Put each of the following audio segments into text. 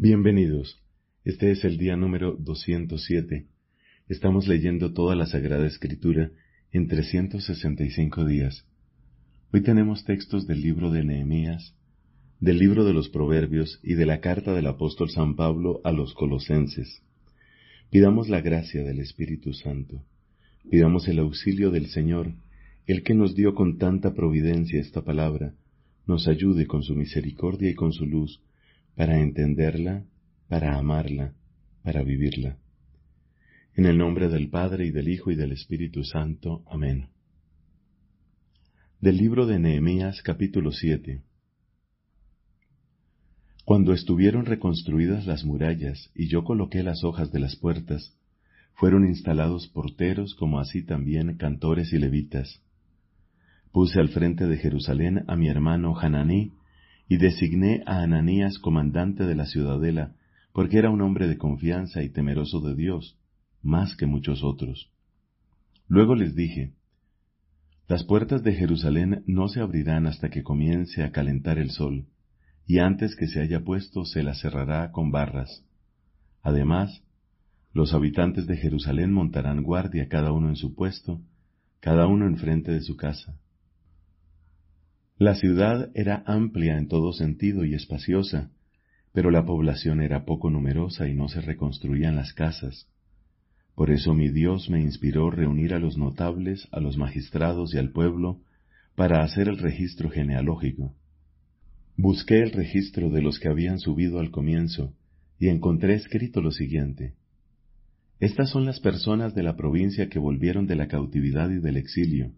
Bienvenidos. Este es el día número 207. Estamos leyendo toda la Sagrada Escritura en 365 días. Hoy tenemos textos del libro de Nehemías, del libro de los Proverbios y de la carta del apóstol San Pablo a los Colosenses. Pidamos la gracia del Espíritu Santo. Pidamos el auxilio del Señor, el que nos dio con tanta providencia esta palabra, nos ayude con su misericordia y con su luz para entenderla, para amarla, para vivirla. En el nombre del Padre y del Hijo y del Espíritu Santo. Amén. Del libro de Nehemías capítulo 7. Cuando estuvieron reconstruidas las murallas y yo coloqué las hojas de las puertas, fueron instalados porteros como así también cantores y levitas. Puse al frente de Jerusalén a mi hermano Hananí, y designé a Ananías comandante de la ciudadela, porque era un hombre de confianza y temeroso de Dios, más que muchos otros. Luego les dije, Las puertas de Jerusalén no se abrirán hasta que comience a calentar el sol, y antes que se haya puesto se las cerrará con barras. Además, los habitantes de Jerusalén montarán guardia cada uno en su puesto, cada uno enfrente de su casa. La ciudad era amplia en todo sentido y espaciosa, pero la población era poco numerosa y no se reconstruían las casas. Por eso mi Dios me inspiró reunir a los notables, a los magistrados y al pueblo para hacer el registro genealógico. Busqué el registro de los que habían subido al comienzo y encontré escrito lo siguiente. Estas son las personas de la provincia que volvieron de la cautividad y del exilio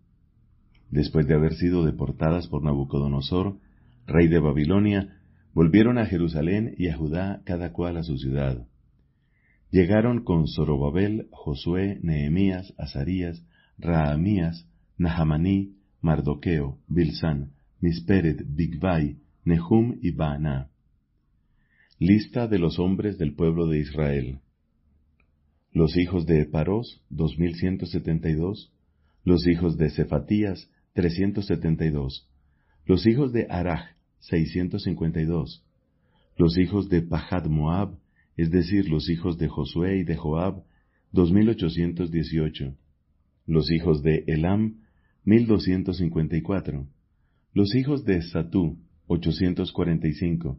después de haber sido deportadas por Nabucodonosor, rey de Babilonia, volvieron a Jerusalén y a Judá cada cual a su ciudad. Llegaron con Zorobabel, Josué, Nehemías, Azarías, Rahamías, Nahamaní, Mardoqueo, Bilsán, Misperet, Bigvai, Nehum y Baana. Lista de los hombres del pueblo de Israel. Los hijos de Paros, 2172. Los hijos de Cefatías, 372. Los hijos de Araj, 652. Los hijos de Pahad Moab, es decir, los hijos de Josué y de Joab, 2818. Los hijos de Elam, 1254. Los hijos de Satú, 845.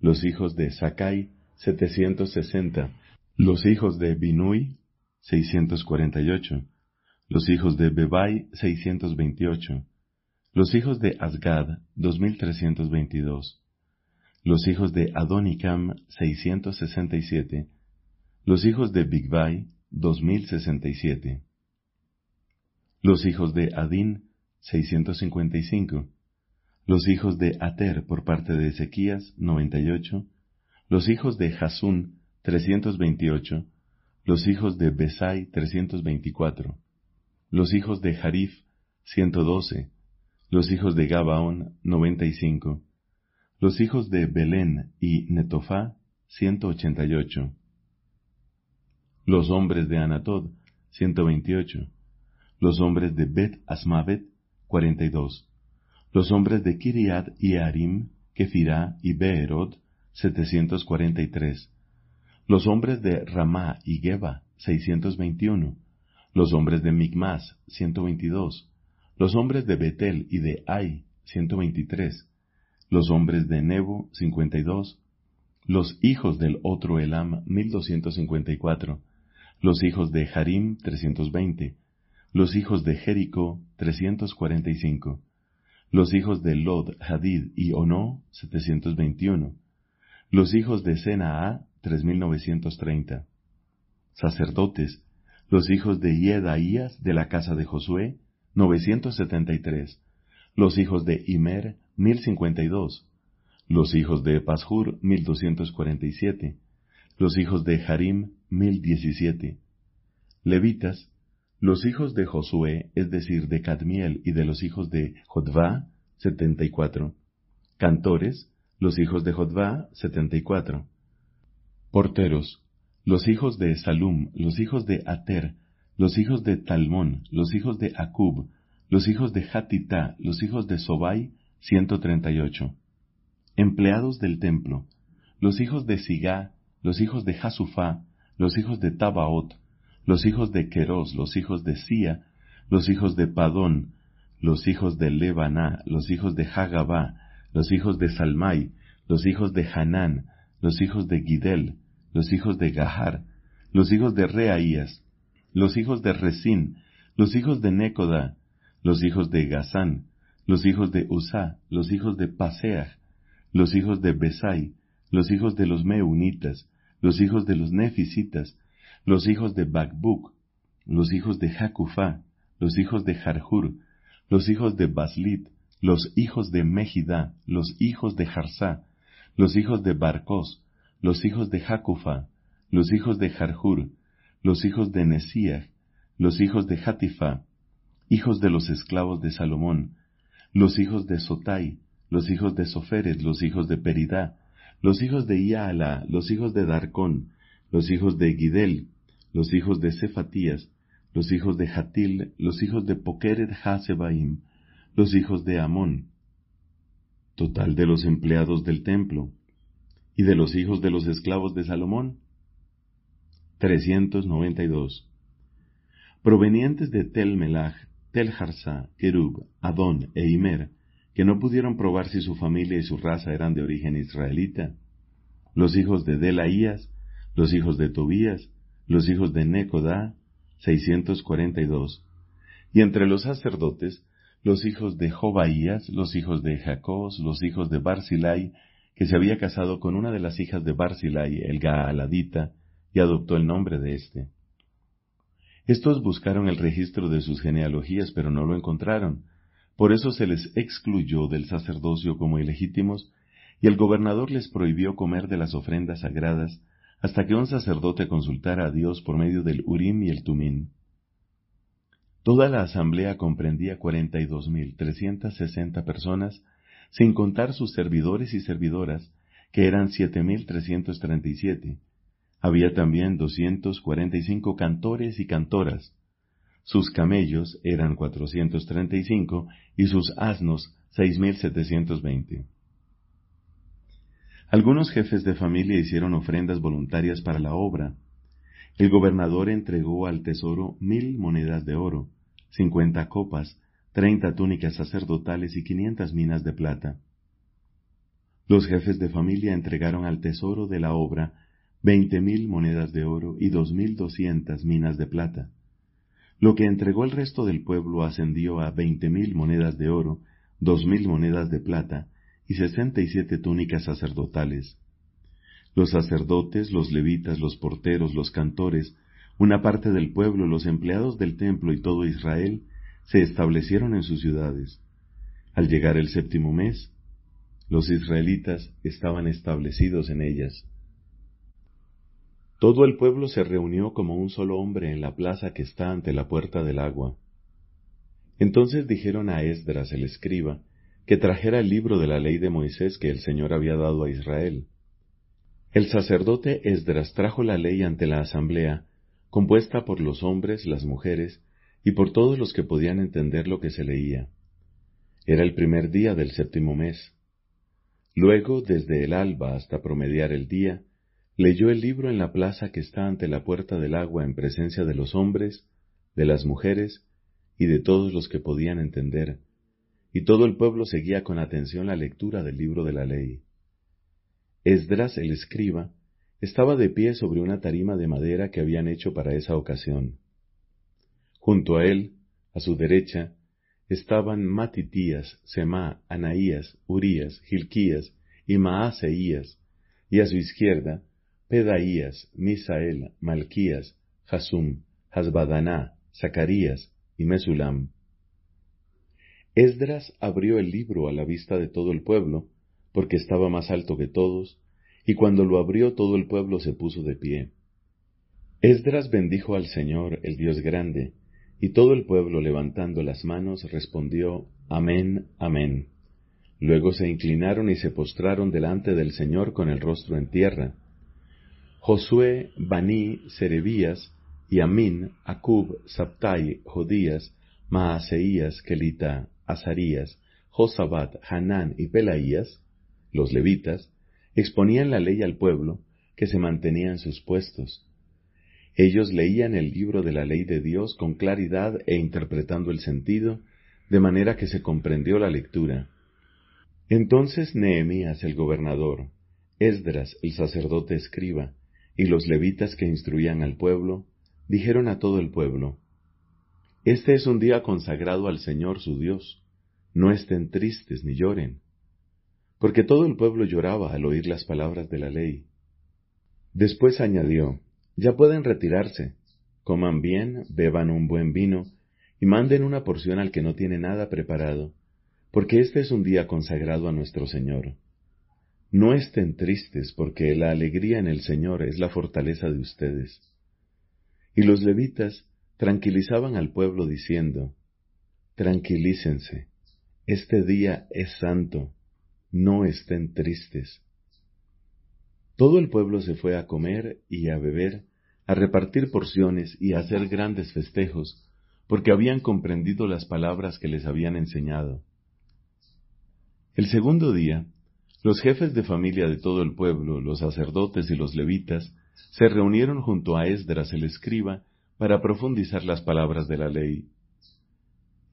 Los hijos de Sakai, 760. Los hijos de Binui, 648 los hijos de Bebai 628, los hijos de Asgad 2322, los hijos de Adonicam 667, los hijos de Bigvai 2067, los hijos de Adin 655, los hijos de Ater por parte de Ezequías 98, los hijos de Hasun 328, los hijos de Besai 324, los hijos de Harif, ciento doce, los hijos de Gabaón, noventa y cinco, los hijos de Belén y Netofá, ciento ochenta y ocho, los hombres de Anatod, ciento veintiocho, los hombres de Bet Asmavet, cuarenta y dos, los hombres de Kiriat y Arim, Kefirá y Beerod, setecientos cuarenta y tres, los hombres de Ramá y Geba, seiscientos veintiuno, los hombres de Migmas, 122, los hombres de Betel y de Ai, 123, los hombres de Nebo, 52, los hijos del otro Elam, 1254, los hijos de Harim, 320, los hijos de Jericó, 345, los hijos de Lod, Hadid y Ono, 721, los hijos de Senaa, 3930, sacerdotes, los hijos de Yedaías de la casa de Josué, 973. Los hijos de Imer, 1052. Los hijos de Pashur, 1247. Los hijos de Harim, 1017. Levitas, los hijos de Josué, es decir, de Cadmiel y de los hijos de Jodvá, 74. Cantores, los hijos de Jodvá, 74. Porteros, los hijos de Salum, los hijos de Ater, los hijos de Talmón, los hijos de Acub, los hijos de Hatita, los hijos de Sobai, 138. Empleados del templo, los hijos de Sigá, los hijos de Hasufá, los hijos de Tabaot, los hijos de Queros, los hijos de Sia, los hijos de Padón, los hijos de Lebaná, los hijos de Hagabá, los hijos de Salmai, los hijos de Hanán, los hijos de Gidel, los hijos de Gahar, los hijos de Reaías, los hijos de Resín, los hijos de Necoda, los hijos de Gazán, los hijos de Usá, los hijos de Paseah, los hijos de Besai, los hijos de los Meunitas, los hijos de los Nefisitas, los hijos de Bakbuk, los hijos de Jacufá, los hijos de Jarhur, los hijos de Baslit, los hijos de Mejidá, los hijos de Jarsá, los hijos de Barcos, los hijos de Jacufá, los hijos de Jarhur, los hijos de Nesíah, los hijos de Hatifá, hijos de los esclavos de Salomón, los hijos de Sotai, los hijos de Soferet, los hijos de Peridá, los hijos de Iala, los hijos de Darcón, los hijos de Gidel, los hijos de Cefatías, los hijos de Hatil, los hijos de Pokeret Hasebaim, los hijos de Amón. Total de los empleados del templo. ¿Y de los hijos de los esclavos de Salomón? 392. Provenientes de Tel Melach, Tel Harsá, Kerub, Adón e Imer, que no pudieron probar si su familia y su raza eran de origen israelita. Los hijos de Delaías, los hijos de Tobías, los hijos de Necodá, 642. Y entre los sacerdotes, los hijos de Jobaías, los hijos de Jacós, los hijos de Barzilai, que se había casado con una de las hijas de Barzilai, el Gaaladita, y adoptó el nombre de éste. Estos buscaron el registro de sus genealogías, pero no lo encontraron. Por eso se les excluyó del sacerdocio como ilegítimos, y el gobernador les prohibió comer de las ofrendas sagradas hasta que un sacerdote consultara a Dios por medio del Urim y el Tumín. Toda la asamblea comprendía cuarenta y dos mil trescientas sesenta personas, sin contar sus servidores y servidoras, que eran siete mil trescientos treinta y siete. Había también doscientos cuarenta y cinco cantores y cantoras. Sus camellos eran cuatrocientos treinta y cinco y sus asnos seis mil setecientos veinte. Algunos jefes de familia hicieron ofrendas voluntarias para la obra. El gobernador entregó al tesoro mil monedas de oro, cincuenta copas, treinta túnicas sacerdotales y quinientas minas de plata. Los jefes de familia entregaron al tesoro de la obra veinte mil monedas de oro y dos mil doscientas minas de plata. Lo que entregó el resto del pueblo ascendió a veinte mil monedas de oro, dos mil monedas de plata y sesenta y siete túnicas sacerdotales. Los sacerdotes, los levitas, los porteros, los cantores, una parte del pueblo, los empleados del templo y todo Israel, se establecieron en sus ciudades. Al llegar el séptimo mes, los israelitas estaban establecidos en ellas. Todo el pueblo se reunió como un solo hombre en la plaza que está ante la puerta del agua. Entonces dijeron a Esdras el escriba, que trajera el libro de la ley de Moisés que el Señor había dado a Israel. El sacerdote Esdras trajo la ley ante la asamblea, compuesta por los hombres, las mujeres, y por todos los que podían entender lo que se leía. Era el primer día del séptimo mes. Luego, desde el alba hasta promediar el día, leyó el libro en la plaza que está ante la puerta del agua en presencia de los hombres, de las mujeres y de todos los que podían entender, y todo el pueblo seguía con atención la lectura del libro de la ley. Esdras el escriba estaba de pie sobre una tarima de madera que habían hecho para esa ocasión. Junto a él, a su derecha, estaban Matitías, Semá, Anaías, Urías, Gilquías y Maaseías, y a su izquierda, Pedaías, Misael, Malquías, Hasum, Hasbadaná, Zacarías y Mesulam. Esdras abrió el libro a la vista de todo el pueblo, porque estaba más alto que todos, y cuando lo abrió todo el pueblo se puso de pie. Esdras bendijo al Señor, el Dios grande, y todo el pueblo levantando las manos respondió, Amén, Amén. Luego se inclinaron y se postraron delante del Señor con el rostro en tierra. Josué, Baní, Serebías, y Amín, Acub, Sabtai, Jodías, Maaseías, Kelita, Azarías, Josabat, Hanán y Pelaías, los levitas, exponían la ley al pueblo, que se mantenía en sus puestos. Ellos leían el libro de la ley de Dios con claridad e interpretando el sentido, de manera que se comprendió la lectura. Entonces Nehemías el gobernador, Esdras el sacerdote escriba, y los levitas que instruían al pueblo, dijeron a todo el pueblo, Este es un día consagrado al Señor su Dios, no estén tristes ni lloren, porque todo el pueblo lloraba al oír las palabras de la ley. Después añadió, Ya pueden retirarse, coman bien, beban un buen vino, y manden una porción al que no tiene nada preparado, porque este es un día consagrado a nuestro Señor. No estén tristes, porque la alegría en el Señor es la fortaleza de ustedes. Y los levitas tranquilizaban al pueblo diciendo, Tranquilícense, este día es santo, no estén tristes. Todo el pueblo se fue a comer y a beber, a repartir porciones y a hacer grandes festejos, porque habían comprendido las palabras que les habían enseñado. El segundo día, los jefes de familia de todo el pueblo, los sacerdotes y los levitas, se reunieron junto a Esdras el escriba para profundizar las palabras de la ley.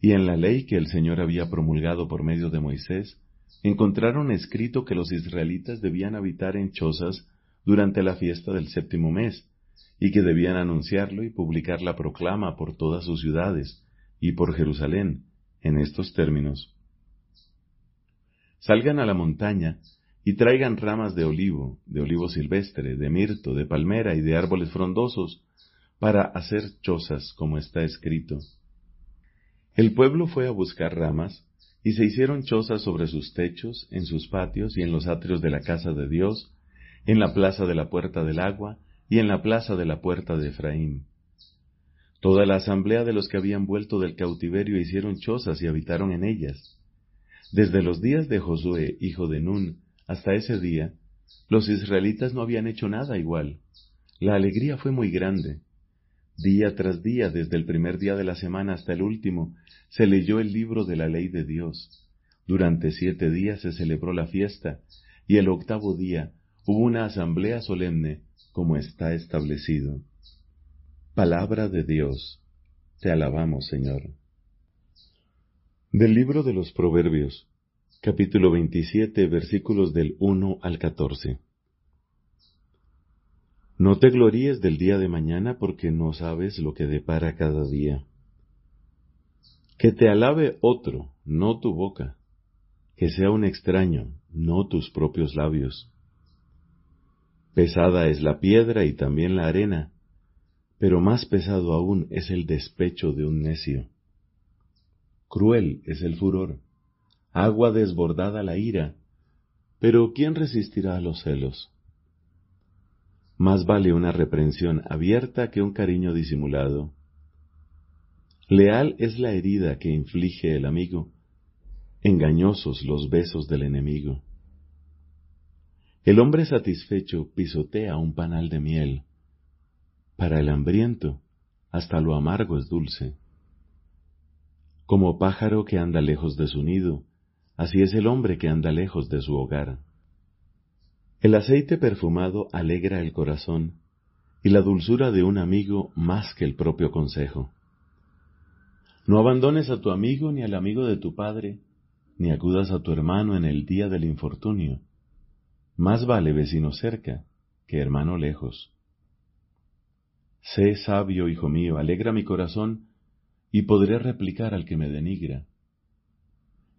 Y en la ley que el Señor había promulgado por medio de Moisés, encontraron escrito que los israelitas debían habitar en chozas durante la fiesta del séptimo mes, y que debían anunciarlo y publicar la proclama por todas sus ciudades y por Jerusalén, en estos términos. Salgan a la montaña y traigan ramas de olivo, de olivo silvestre, de mirto, de palmera y de árboles frondosos, para hacer chozas, como está escrito. El pueblo fue a buscar ramas, y se hicieron chozas sobre sus techos, en sus patios y en los atrios de la casa de Dios, en la plaza de la puerta del agua y en la plaza de la puerta de Efraín. Toda la asamblea de los que habían vuelto del cautiverio hicieron chozas y habitaron en ellas. Desde los días de Josué, hijo de Nun, hasta ese día, los israelitas no habían hecho nada igual. La alegría fue muy grande. Día tras día, desde el primer día de la semana hasta el último, se leyó el libro de la ley de Dios. Durante siete días se celebró la fiesta, y el octavo día hubo una asamblea solemne, como está establecido. Palabra de Dios. Te alabamos, Señor. Del libro de los Proverbios, capítulo 27, versículos del 1 al 14. No te gloríes del día de mañana porque no sabes lo que depara cada día. Que te alabe otro, no tu boca, que sea un extraño, no tus propios labios. Pesada es la piedra y también la arena, pero más pesado aún es el despecho de un necio. Cruel es el furor, agua desbordada la ira, pero ¿quién resistirá a los celos? Más vale una reprensión abierta que un cariño disimulado. Leal es la herida que inflige el amigo, engañosos los besos del enemigo. El hombre satisfecho pisotea un panal de miel. Para el hambriento, hasta lo amargo es dulce. Como pájaro que anda lejos de su nido, así es el hombre que anda lejos de su hogar. El aceite perfumado alegra el corazón, y la dulzura de un amigo más que el propio consejo. No abandones a tu amigo ni al amigo de tu padre, ni acudas a tu hermano en el día del infortunio. Más vale vecino cerca que hermano lejos. Sé sabio, hijo mío, alegra mi corazón, y podré replicar al que me denigra.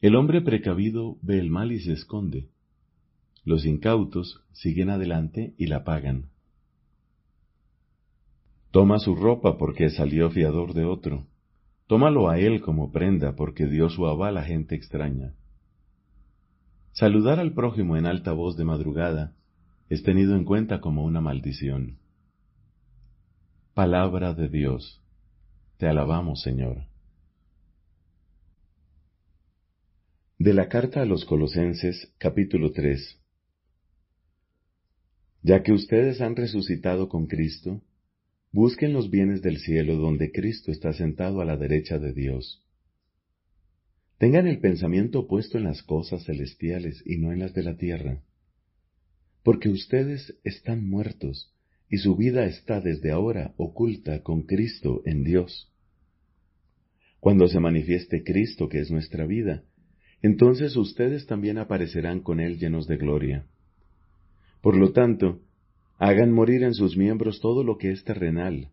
El hombre precavido ve el mal y se esconde los incautos siguen adelante y la pagan. Toma su ropa porque salió fiador de otro. Tómalo a él como prenda porque dio su aval a gente extraña. Saludar al prójimo en alta voz de madrugada es tenido en cuenta como una maldición. Palabra de Dios. Te alabamos, Señor. De la carta a los Colosenses, capítulo 3. Ya que ustedes han resucitado con Cristo, busquen los bienes del cielo donde Cristo está sentado a la derecha de Dios. Tengan el pensamiento puesto en las cosas celestiales y no en las de la tierra, porque ustedes están muertos y su vida está desde ahora oculta con Cristo en Dios. Cuando se manifieste Cristo, que es nuestra vida, entonces ustedes también aparecerán con Él llenos de gloria. Por lo tanto, hagan morir en sus miembros todo lo que es terrenal,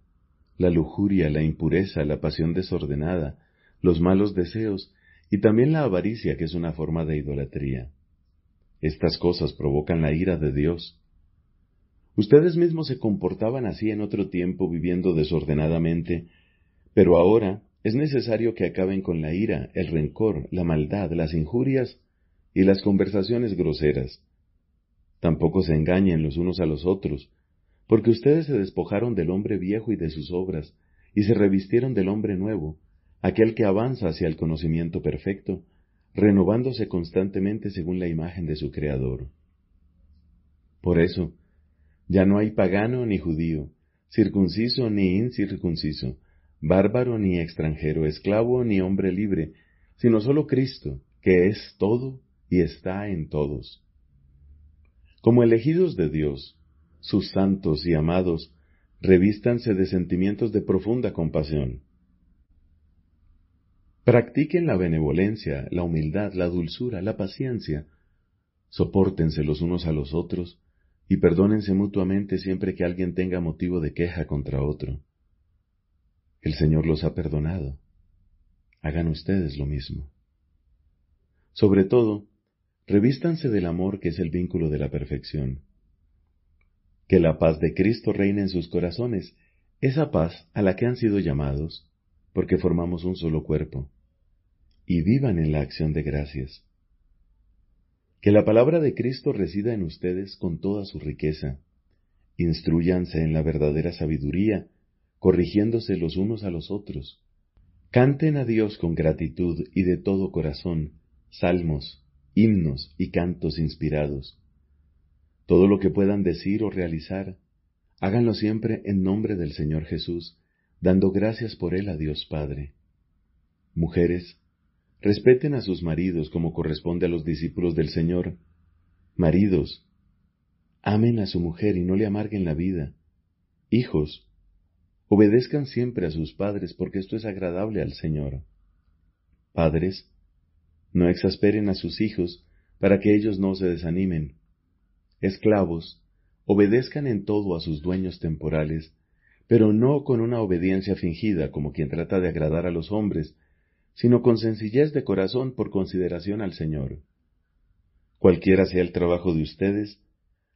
la lujuria, la impureza, la pasión desordenada, los malos deseos y también la avaricia, que es una forma de idolatría. Estas cosas provocan la ira de Dios. Ustedes mismos se comportaban así en otro tiempo viviendo desordenadamente, pero ahora es necesario que acaben con la ira, el rencor, la maldad, las injurias y las conversaciones groseras. Tampoco se engañen los unos a los otros, porque ustedes se despojaron del hombre viejo y de sus obras, y se revistieron del hombre nuevo, aquel que avanza hacia el conocimiento perfecto, renovándose constantemente según la imagen de su Creador. Por eso, ya no hay pagano ni judío, circunciso ni incircunciso, bárbaro ni extranjero, esclavo ni hombre libre, sino solo Cristo, que es todo y está en todos. Como elegidos de Dios, sus santos y amados, revístanse de sentimientos de profunda compasión. Practiquen la benevolencia, la humildad, la dulzura, la paciencia. Sopórtense los unos a los otros y perdónense mutuamente siempre que alguien tenga motivo de queja contra otro. El Señor los ha perdonado. Hagan ustedes lo mismo. Sobre todo, revístanse del amor que es el vínculo de la perfección. Que la paz de Cristo reine en sus corazones, esa paz a la que han sido llamados, porque formamos un solo cuerpo, y vivan en la acción de gracias. Que la palabra de Cristo resida en ustedes con toda su riqueza. Instruyanse en la verdadera sabiduría corrigiéndose los unos a los otros. Canten a Dios con gratitud y de todo corazón, salmos, himnos y cantos inspirados. Todo lo que puedan decir o realizar, háganlo siempre en nombre del Señor Jesús, dando gracias por él a Dios Padre. Mujeres, respeten a sus maridos como corresponde a los discípulos del Señor. Maridos, amen a su mujer y no le amarguen la vida. Hijos, Obedezcan siempre a sus padres porque esto es agradable al Señor. Padres, no exasperen a sus hijos para que ellos no se desanimen. Esclavos, obedezcan en todo a sus dueños temporales, pero no con una obediencia fingida como quien trata de agradar a los hombres, sino con sencillez de corazón por consideración al Señor. Cualquiera sea el trabajo de ustedes,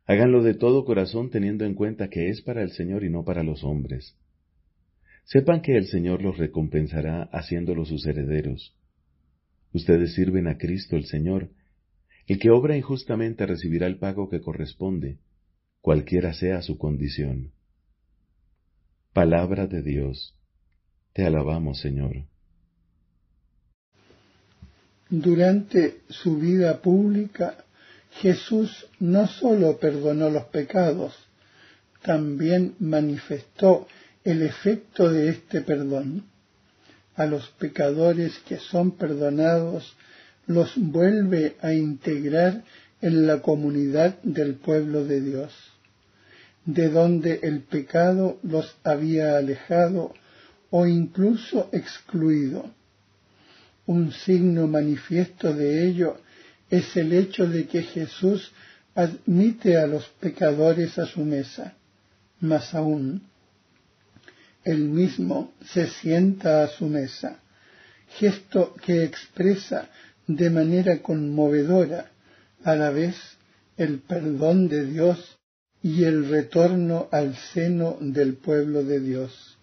háganlo de todo corazón teniendo en cuenta que es para el Señor y no para los hombres. Sepan que el Señor los recompensará haciéndolos sus herederos. Ustedes sirven a Cristo el Señor. El que obra injustamente recibirá el pago que corresponde, cualquiera sea su condición. Palabra de Dios. Te alabamos, Señor. Durante su vida pública, Jesús no sólo perdonó los pecados, también manifestó el efecto de este perdón. A los pecadores que son perdonados los vuelve a integrar en la comunidad del pueblo de Dios, de donde el pecado los había alejado o incluso excluido. Un signo manifiesto de ello es el hecho de que Jesús admite a los pecadores a su mesa. Más aún, él mismo se sienta a su mesa, gesto que expresa de manera conmovedora a la vez el perdón de Dios y el retorno al seno del pueblo de Dios.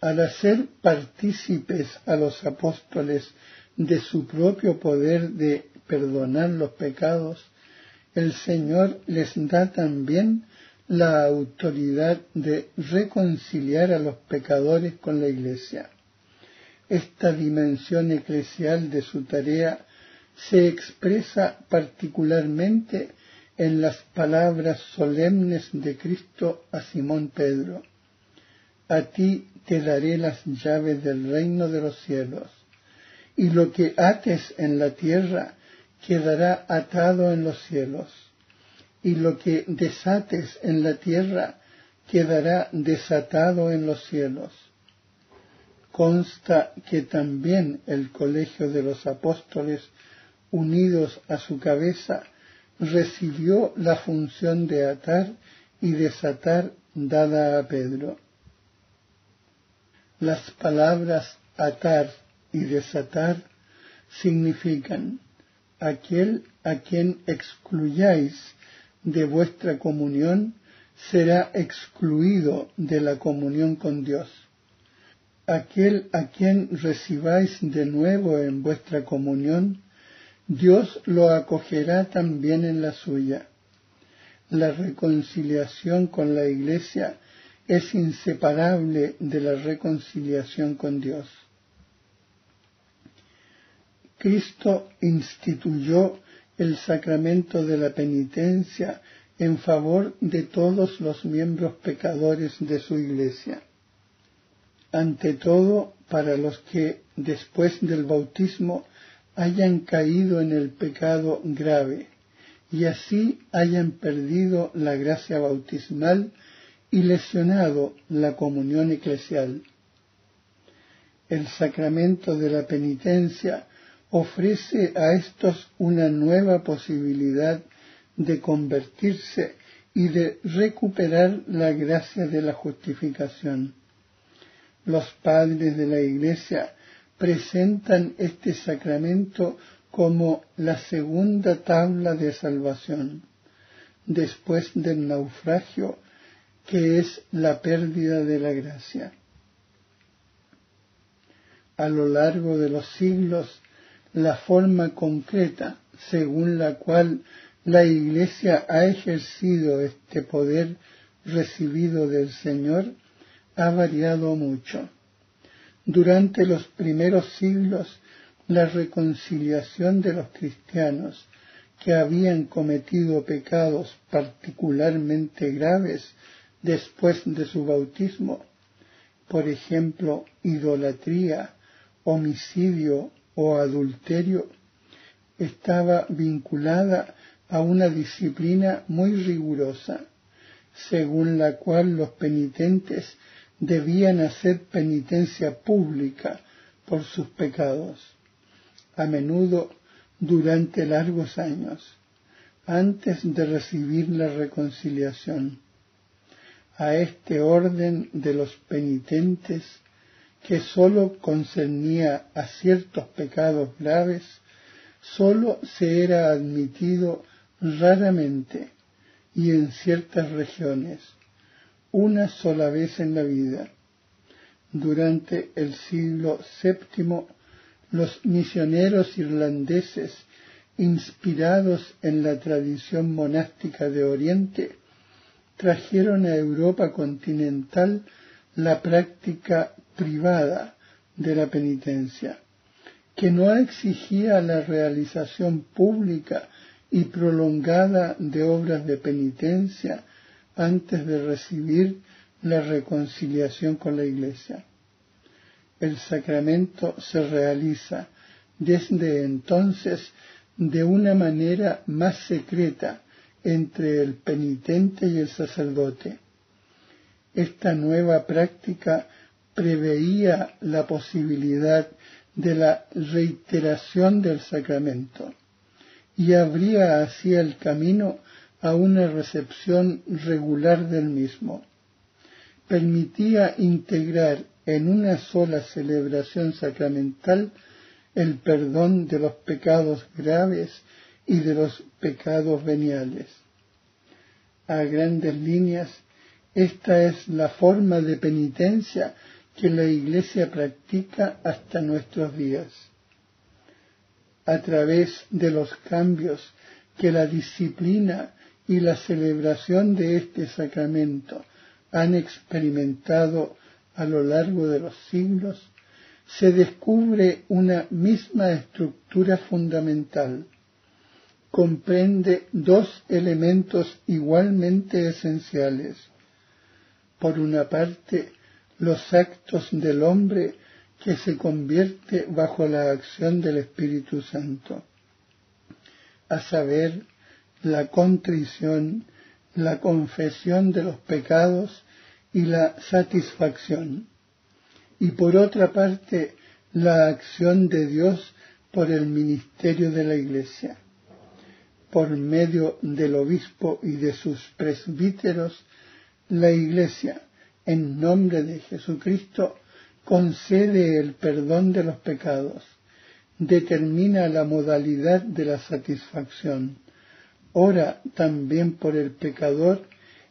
Al hacer partícipes a los apóstoles de su propio poder de perdonar los pecados, el Señor les da también la autoridad de reconciliar a los pecadores con la Iglesia. Esta dimensión eclesial de su tarea se expresa particularmente en las palabras solemnes de Cristo a Simón Pedro. A ti te daré las llaves del reino de los cielos, y lo que ates en la tierra quedará atado en los cielos y lo que desates en la tierra quedará desatado en los cielos. Consta que también el colegio de los apóstoles, unidos a su cabeza, recibió la función de atar y desatar dada a Pedro. Las palabras atar y desatar significan aquel a quien excluyáis de vuestra comunión será excluido de la comunión con Dios. Aquel a quien recibáis de nuevo en vuestra comunión, Dios lo acogerá también en la suya. La reconciliación con la Iglesia es inseparable de la reconciliación con Dios. Cristo instituyó el sacramento de la penitencia en favor de todos los miembros pecadores de su iglesia. Ante todo, para los que después del bautismo hayan caído en el pecado grave y así hayan perdido la gracia bautismal y lesionado la comunión eclesial. El sacramento de la penitencia ofrece a estos una nueva posibilidad de convertirse y de recuperar la gracia de la justificación. Los padres de la Iglesia presentan este sacramento como la segunda tabla de salvación, después del naufragio, que es la pérdida de la gracia. A lo largo de los siglos, la forma concreta según la cual la Iglesia ha ejercido este poder recibido del Señor ha variado mucho. Durante los primeros siglos, la reconciliación de los cristianos que habían cometido pecados particularmente graves después de su bautismo, por ejemplo, idolatría, homicidio o adulterio, estaba vinculada a una disciplina muy rigurosa, según la cual los penitentes debían hacer penitencia pública por sus pecados, a menudo durante largos años, antes de recibir la reconciliación. A este orden de los penitentes, que sólo concernía a ciertos pecados graves, sólo se era admitido raramente y en ciertas regiones, una sola vez en la vida. Durante el siglo VII, los misioneros irlandeses, inspirados en la tradición monástica de Oriente, trajeron a Europa continental la práctica privada de la penitencia, que no exigía la realización pública y prolongada de obras de penitencia antes de recibir la reconciliación con la Iglesia. El sacramento se realiza desde entonces de una manera más secreta entre el penitente y el sacerdote. Esta nueva práctica preveía la posibilidad de la reiteración del sacramento y abría así el camino a una recepción regular del mismo. Permitía integrar en una sola celebración sacramental el perdón de los pecados graves y de los pecados veniales. A grandes líneas, esta es la forma de penitencia que la Iglesia practica hasta nuestros días a través de los cambios que la disciplina y la celebración de este sacramento han experimentado a lo largo de los siglos, se descubre una misma estructura fundamental. Comprende dos elementos igualmente esenciales. Por una parte, los actos del hombre que se convierte bajo la acción del Espíritu Santo, a saber, la contrición, la confesión de los pecados y la satisfacción. Y por otra parte, la acción de Dios por el ministerio de la Iglesia. Por medio del obispo y de sus presbíteros, la Iglesia, en nombre de Jesucristo, concede el perdón de los pecados, determina la modalidad de la satisfacción, ora también por el pecador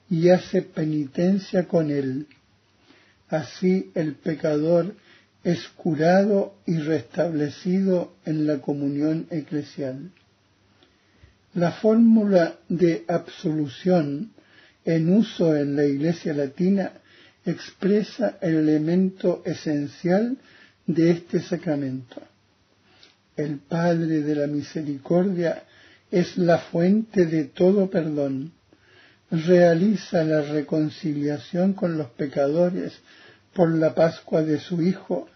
y hace penitencia con él. Así el pecador es curado y restablecido en la comunión eclesial. La fórmula de absolución en uso en la Iglesia latina expresa el elemento esencial de este sacramento. El Padre de la Misericordia es la fuente de todo perdón. Realiza la reconciliación con los pecadores por la Pascua de su Hijo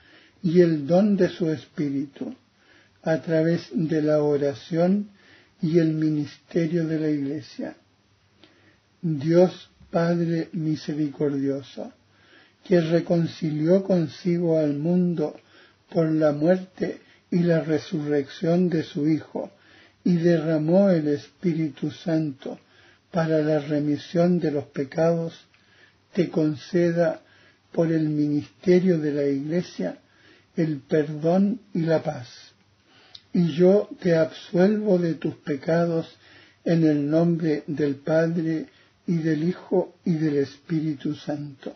y el don de su Espíritu, a través de la oración y el ministerio de la Iglesia. Dios Padre misericordioso, que reconcilió consigo al mundo por la muerte y la resurrección de su Hijo, y derramó el Espíritu Santo para la remisión de los pecados, te conceda por el ministerio de la Iglesia el perdón y la paz. Y yo te absuelvo de tus pecados en el nombre del Padre y del Hijo y del Espíritu Santo.